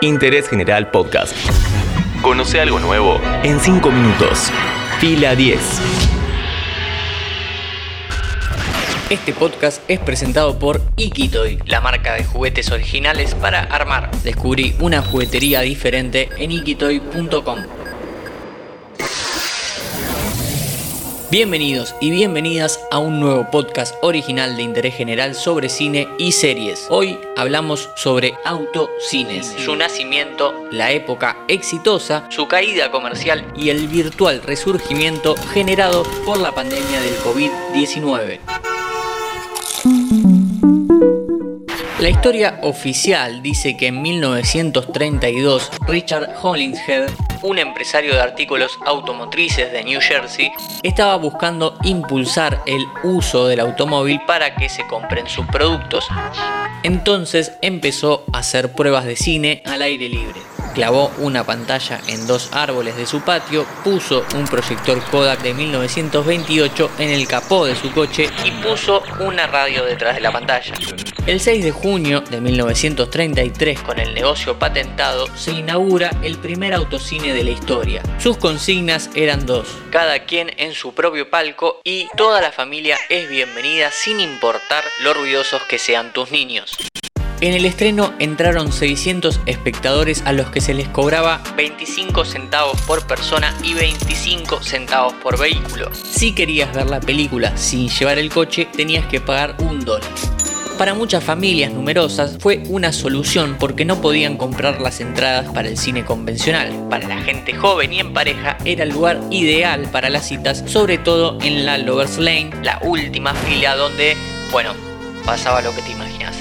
Interés General Podcast. Conoce algo nuevo en 5 minutos. Fila 10. Este podcast es presentado por Ikitoy, la marca de juguetes originales para armar. Descubrí una juguetería diferente en ikitoy.com. Bienvenidos y bienvenidas a un nuevo podcast original de interés general sobre cine y series. Hoy hablamos sobre autocines, su nacimiento, la época exitosa, su caída comercial y el virtual resurgimiento generado por la pandemia del COVID-19. La historia oficial dice que en 1932 Richard Hollingshead, un empresario de artículos automotrices de New Jersey, estaba buscando impulsar el uso del automóvil para que se compren sus productos. Entonces empezó a hacer pruebas de cine al aire libre clavó una pantalla en dos árboles de su patio, puso un proyector Kodak de 1928 en el capó de su coche y puso una radio detrás de la pantalla. El 6 de junio de 1933, con el negocio patentado, se inaugura el primer autocine de la historia. Sus consignas eran dos, cada quien en su propio palco y toda la familia es bienvenida sin importar lo ruidosos que sean tus niños. En el estreno entraron 600 espectadores a los que se les cobraba 25 centavos por persona y 25 centavos por vehículo. Si querías ver la película sin llevar el coche, tenías que pagar un dólar. Para muchas familias numerosas fue una solución porque no podían comprar las entradas para el cine convencional. Para la gente joven y en pareja era el lugar ideal para las citas, sobre todo en la Lovers Lane, la última fila donde, bueno, pasaba lo que te imaginas.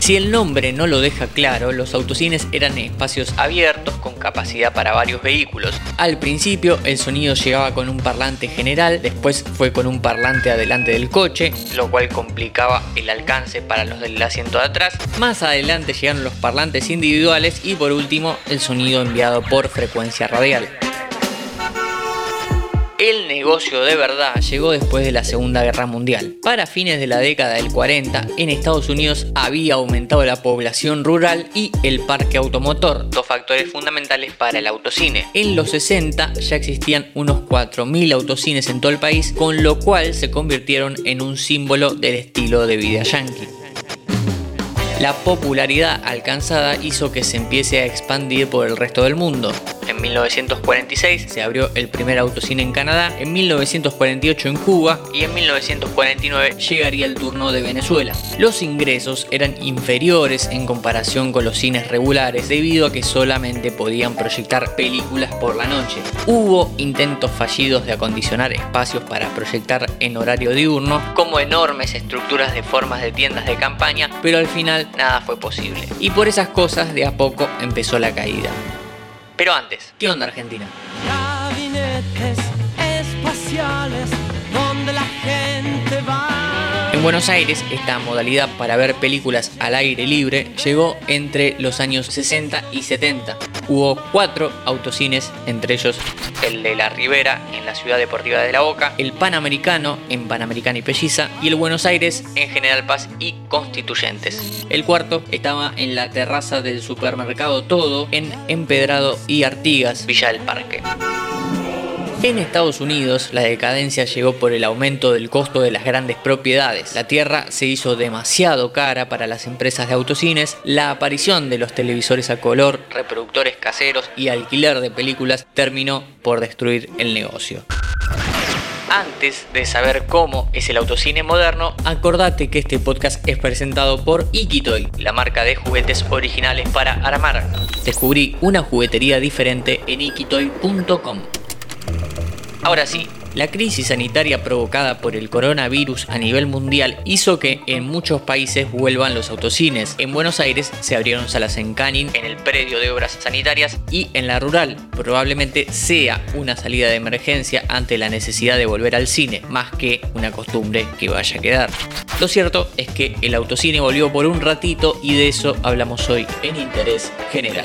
Si el nombre no lo deja claro, los autocines eran espacios abiertos con capacidad para varios vehículos. Al principio el sonido llegaba con un parlante general, después fue con un parlante adelante del coche, lo cual complicaba el alcance para los del asiento de atrás. Más adelante llegaron los parlantes individuales y por último el sonido enviado por frecuencia radial. El negocio de verdad llegó después de la Segunda Guerra Mundial. Para fines de la década del 40, en Estados Unidos había aumentado la población rural y el parque automotor, dos factores fundamentales para el autocine. En los 60 ya existían unos 4.000 autocines en todo el país, con lo cual se convirtieron en un símbolo del estilo de vida yankee. La popularidad alcanzada hizo que se empiece a expandir por el resto del mundo. En 1946 se abrió el primer autocine en Canadá, en 1948 en Cuba y en 1949 llegaría el turno de Venezuela. Los ingresos eran inferiores en comparación con los cines regulares debido a que solamente podían proyectar películas por la noche. Hubo intentos fallidos de acondicionar espacios para proyectar en horario diurno, como enormes estructuras de formas de tiendas de campaña, pero al final nada fue posible. Y por esas cosas de a poco empezó la caída. Pero antes, ¿qué onda Argentina? Gabinetes espaciales donde la gente va. En Buenos Aires, esta modalidad para ver películas al aire libre llegó entre los años 60 y 70. Hubo cuatro autocines, entre ellos el de La Ribera en la ciudad deportiva de La Boca, el Panamericano en Panamericana y Pelliza y el Buenos Aires en General Paz y Constituyentes. El cuarto estaba en la terraza del supermercado Todo en Empedrado y Artigas, Villa del Parque. En Estados Unidos, la decadencia llegó por el aumento del costo de las grandes propiedades. La tierra se hizo demasiado cara para las empresas de autocines, la aparición de los televisores a color, reproductores caseros y alquiler de películas terminó por destruir el negocio. Antes de saber cómo es el autocine moderno, acordate que este podcast es presentado por Ikitoy, la marca de juguetes originales para armar. Descubrí una juguetería diferente en ikitoy.com. Ahora sí, la crisis sanitaria provocada por el coronavirus a nivel mundial hizo que en muchos países vuelvan los autocines. En Buenos Aires se abrieron salas en Canin, en el predio de obras sanitarias y en la rural. Probablemente sea una salida de emergencia ante la necesidad de volver al cine, más que una costumbre que vaya a quedar. Lo cierto es que el autocine volvió por un ratito y de eso hablamos hoy en Interés General.